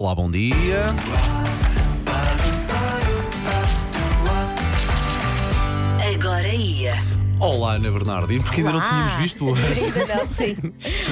Olá, bom dia. Agora ia. Olá, Ana Bernardino, porque ainda não Olá. tínhamos visto hoje. Ainda não, sim.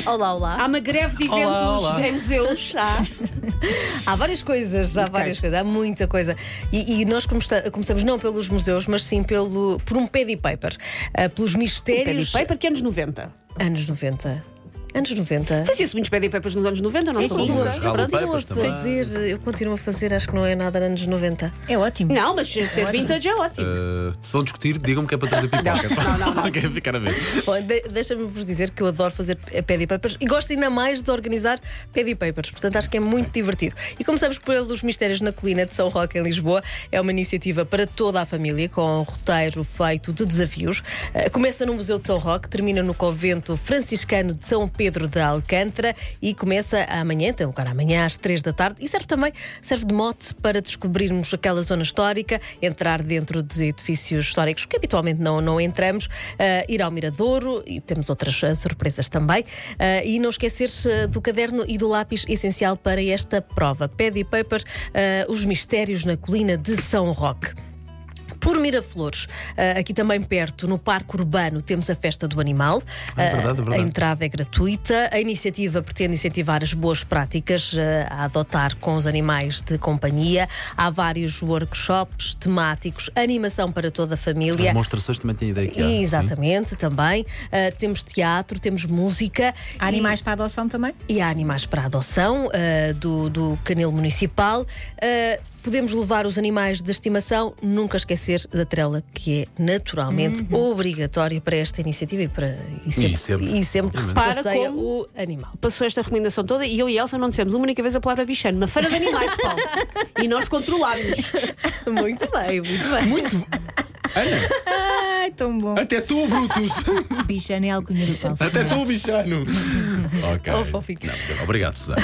Olá, olá. Há uma greve de eventos Olá, em museus. Há. Há várias coisas, há várias coisas, há muita coisa. E, e nós comesta- começamos não pelos museus, mas sim pelo, por um paddy paper. Ah, pelos mistérios. Paper que anos 90. Anos 90. Anos 90. Fazia-se muitos Paddy Papers nos anos 90, não Sim, sim. Rally Continuo a também. fazer, eu continuo a fazer, acho que não é nada anos 90. É ótimo. Não, mas ser vintage é ótimo. Uh, se vão discutir, digam-me que é para trazer pipoca. Não, não, não. Quero ficar a ver. Bom, de- deixa-me vos dizer que eu adoro fazer paddy papers e gosto ainda mais de organizar paddy papers, portanto acho que é muito divertido. E começamos pelos Mistérios na Colina de São Roque, em Lisboa. É uma iniciativa para toda a família, com um roteiro feito de desafios. Eh, Começa no Museu de São Roque, termina no Convento Franciscano de São Pedro de Alcântara e começa amanhã, tem lugar amanhã às três da tarde e serve também serve de mote para descobrirmos aquela zona histórica, entrar dentro de edifícios históricos que habitualmente não, não entramos, eh, ir ao Miradouro e temos outras eh, surpresas também. Eh, e não esquecer-se eh, do caderno e do lápis essencial para esta prova. Paddy Paper, eh, Os Mistérios na Colina de São Roque. Por Miraflores, ah, aqui também perto, no Parque Urbano, temos a Festa do Animal. É verdade, é Ah, verdade. A entrada é gratuita. A iniciativa pretende incentivar as boas práticas ah, a adotar com os animais de companhia. Há vários workshops temáticos, animação para toda a família. Demonstrações também têm ideia que há. sim. Exatamente, também. Ah, temos teatro, temos música. Há e- animais para adoção também? e há animais para adoção ah, do, do canil municipal. Ah, podemos levar os animais de estimação, nunca esquecer da trela, que é naturalmente obrigatória para esta iniciativa e, para, e sempre, E sempre. e sempre que se passeia como- o animal. Passou esta recomendação toda e eu e Elsa não dissemos uma única vez a palavra bichano. Na feira de animais, Paulo. e nós controlámos. muito bem, muito bem. Muito. Ana, Ai, tão bom. até tu, Brutus. Bichano é alcunha do Paulo. Até tu, bichano. ok. Oh, fofinho. Não, mas é- obrigado, Susana.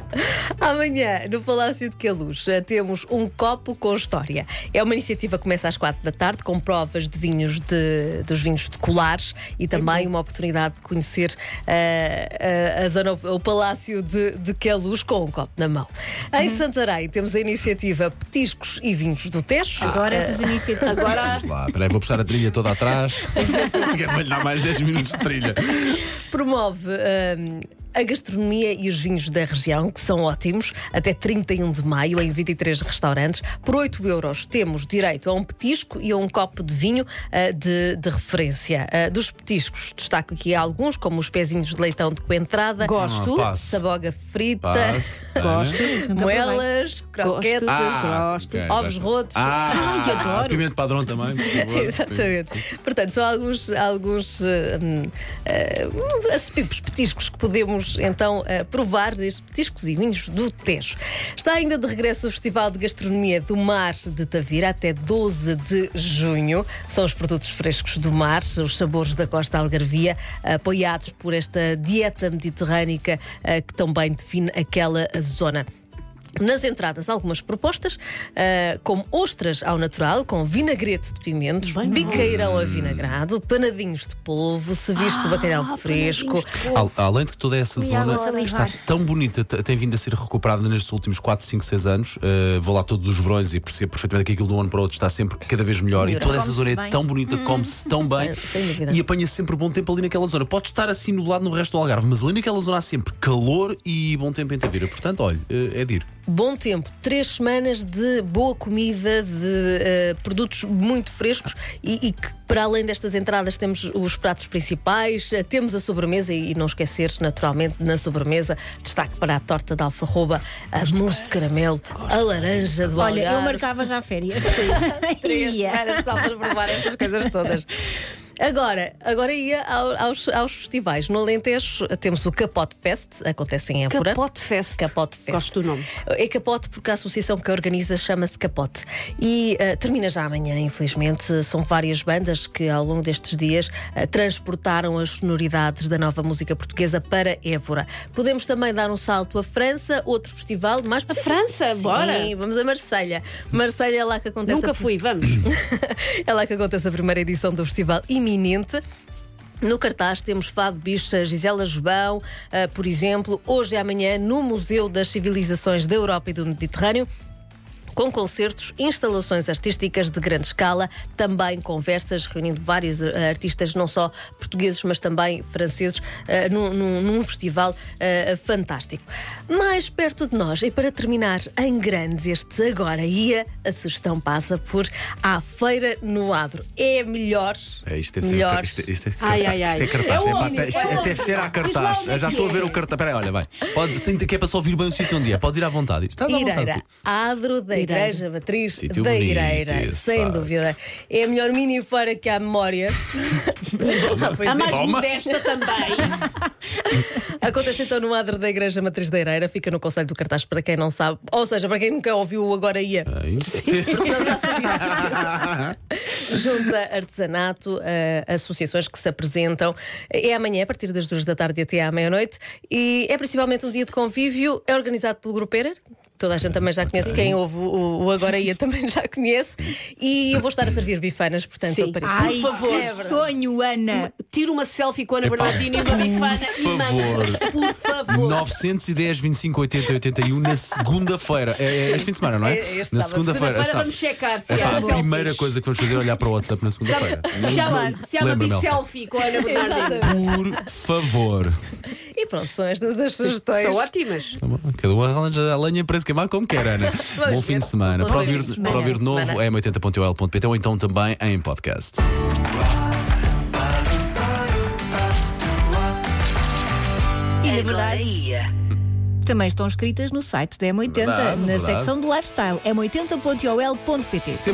Amanhã, no Palácio de Queluz, eh, temos um copo com história. É uma iniciativa que começa às quatro da tarde, com provas de vinhos de, dos vinhos de colares e também uma oportunidade de conhecer eh, a, a zona, o Palácio de, de Queluz com um copo na mão. Em Santarém, temos a iniciativa Petiscos e Vinhos do Tejo. Adoro essas iniciativas. Agora, Vamos lá, peraí, vou puxar a trilha toda atrás. que é para lhe dar mais 10 minutos de trilha. promove hum, a gastronomia e os vinhos da região, que são ótimos, até 31 de maio, em 23 restaurantes. Por 8 euros temos direito a um petisco e a um copo de vinho ah, de, de referência. Ah, dos petiscos, destaco aqui alguns, como os pezinhos de leitão de coentrada, Gosto. Ah, saboga frita. Gosto. Moelas, croquetas. Gosto. ok, Ovos rotos. Ah, Ai, adoro. Pimento padrão também. Exatamente. Portanto, são alguns, alguns eh, acessíveis petiscos que podemos então eh, provar estes petiscos e vinhos do Tejo. Está ainda de regresso o Festival de Gastronomia do Mar de Tavira até 12 de junho. São os produtos frescos do mar, os sabores da costa algarvia, apoiados por esta dieta mediterrânica eh, que também define aquela zona. Nas entradas, algumas propostas, ah, como ostras ao natural, com vinagrete de pimentos, biqueirão a vinagrado, panadinhos de polvo, ceviche de bacalhau fresco. Al- Além de que toda essa zona está tão bonita, tem vindo a ser recuperada nestes últimos 4, 5, 6 anos. Uh, vou lá todos os verões e percebo perfeitamente que aquilo de um ano para o outro está sempre cada vez melhor. E toda essa zona é bem. tão bonita, come-se tão bem e apanha sempre bom tempo ali naquela zona. Pode estar assim nublado no resto do Algarve, mas ali naquela zona há sempre calor e bom tempo em Tavira. Portanto, olha, uh, é de ir. Bom tempo, três semanas de boa comida, de eh, produtos muito frescos e, e que, para além destas entradas, temos os pratos principais, eh, temos a sobremesa e, e não esquecer, naturalmente, na sobremesa, destaque para a torta de alfarroba, a mousse de caramelo, a laranja do Olha, eu marcava já férias. Três semanas só para provar estas coisas todas. Agora, agora ia ao- aos, aos festivais. No Alentejo temos o Capote Fest, acontece em Évora. Capote Fest. Capote Fest. Gosto do nome. É Capote porque a associação que a organiza chama-se Capote. E eh, termina já amanhã, infelizmente. São várias bandas que ao longo destes dias eh, transportaram as sonoridades da nova música portuguesa para Évora. Podemos também dar um salto à França, outro festival mais para França, Sim, bora. vamos a Marselha. Marselha é lá que acontece Nunca a fui, vamos. é lá que acontece a primeira edição do festival iminente. No cartaz temos Fado Bicha, Gisela Jubão, ah, por exemplo, hoje e amanhã no Museu das Civilizações da Europa e do Mediterrâneo. Com concertos, instalações artísticas de grande escala, também conversas, reunindo vários eh, artistas, não só portugueses, mas também franceses, eh, num, num- num festival eh, fantástico. Mais perto de nós, e para terminar em grande este Agora Ia, a sugestão passa por à Feira no Adro. É melhor. É, isto deve melhor. ser. Isto, isto, isto é Ai, cartaz. ai, ai. Isto é cartaz. É É até, É onde? até cheira a cartaz. é já estou a é. ver o cartaz. Espera aí, olha, vai. Pode, sinto que é para só ouvir bem o sítio onde é. Pode ir à vontade. Está à vontade. Adro da. Igreja Matriz Sítio da bonito, Ireira. Sem facto. dúvida. É a melhor mini feira que há memória. Ah, A é. mais Toma. modesta também. Acontece então no adro da Igreja Matriz da Ireira, fica no Conselho do Cartaz para quem não sabe, ou seja, para quem nunca ouviu o Agora Ia. Ai, Ele já sabia. Junta artesanato, eh, associações que se apresentam. É amanhã, a partir das duas da tarde até à meia-noite. E é principalmente um dia de convívio. É organizado pelo Grupo Erer. Toda a gente também já conhece. Quem ouve o, o Agora Ia também já conhece. E eu vou estar a servir bifanas, portanto, Sim. Ai, Por favor. que sonho, Ana. Tira uma selfie com a Ana Epá, Bernardino e uma bifana e por favor. manda. Por favor. 910, 25, 80, 81 na segunda-feira. É, é este fim de semana, não é? É este na segunda-feira. Sábado. vamos checar se É pá, há a selfies. primeira coisa que vamos fazer é olhar para o WhatsApp na segunda-feira. Se há, se há uma selfie com a Ana Bernardino. Por favor. E pronto, são estas as sugestões. São ótimas. Tá bom. Cada um arranja a lenha para se queimar como quer, Ana. Bom fim de semana. Para ouvir, semana. para ouvir de novo é 80.ol.pt ou então também em podcast. E na verdade, também estão escritas no site da M80, Verdade, na verdade. secção de lifestyle, m80.ol.pt.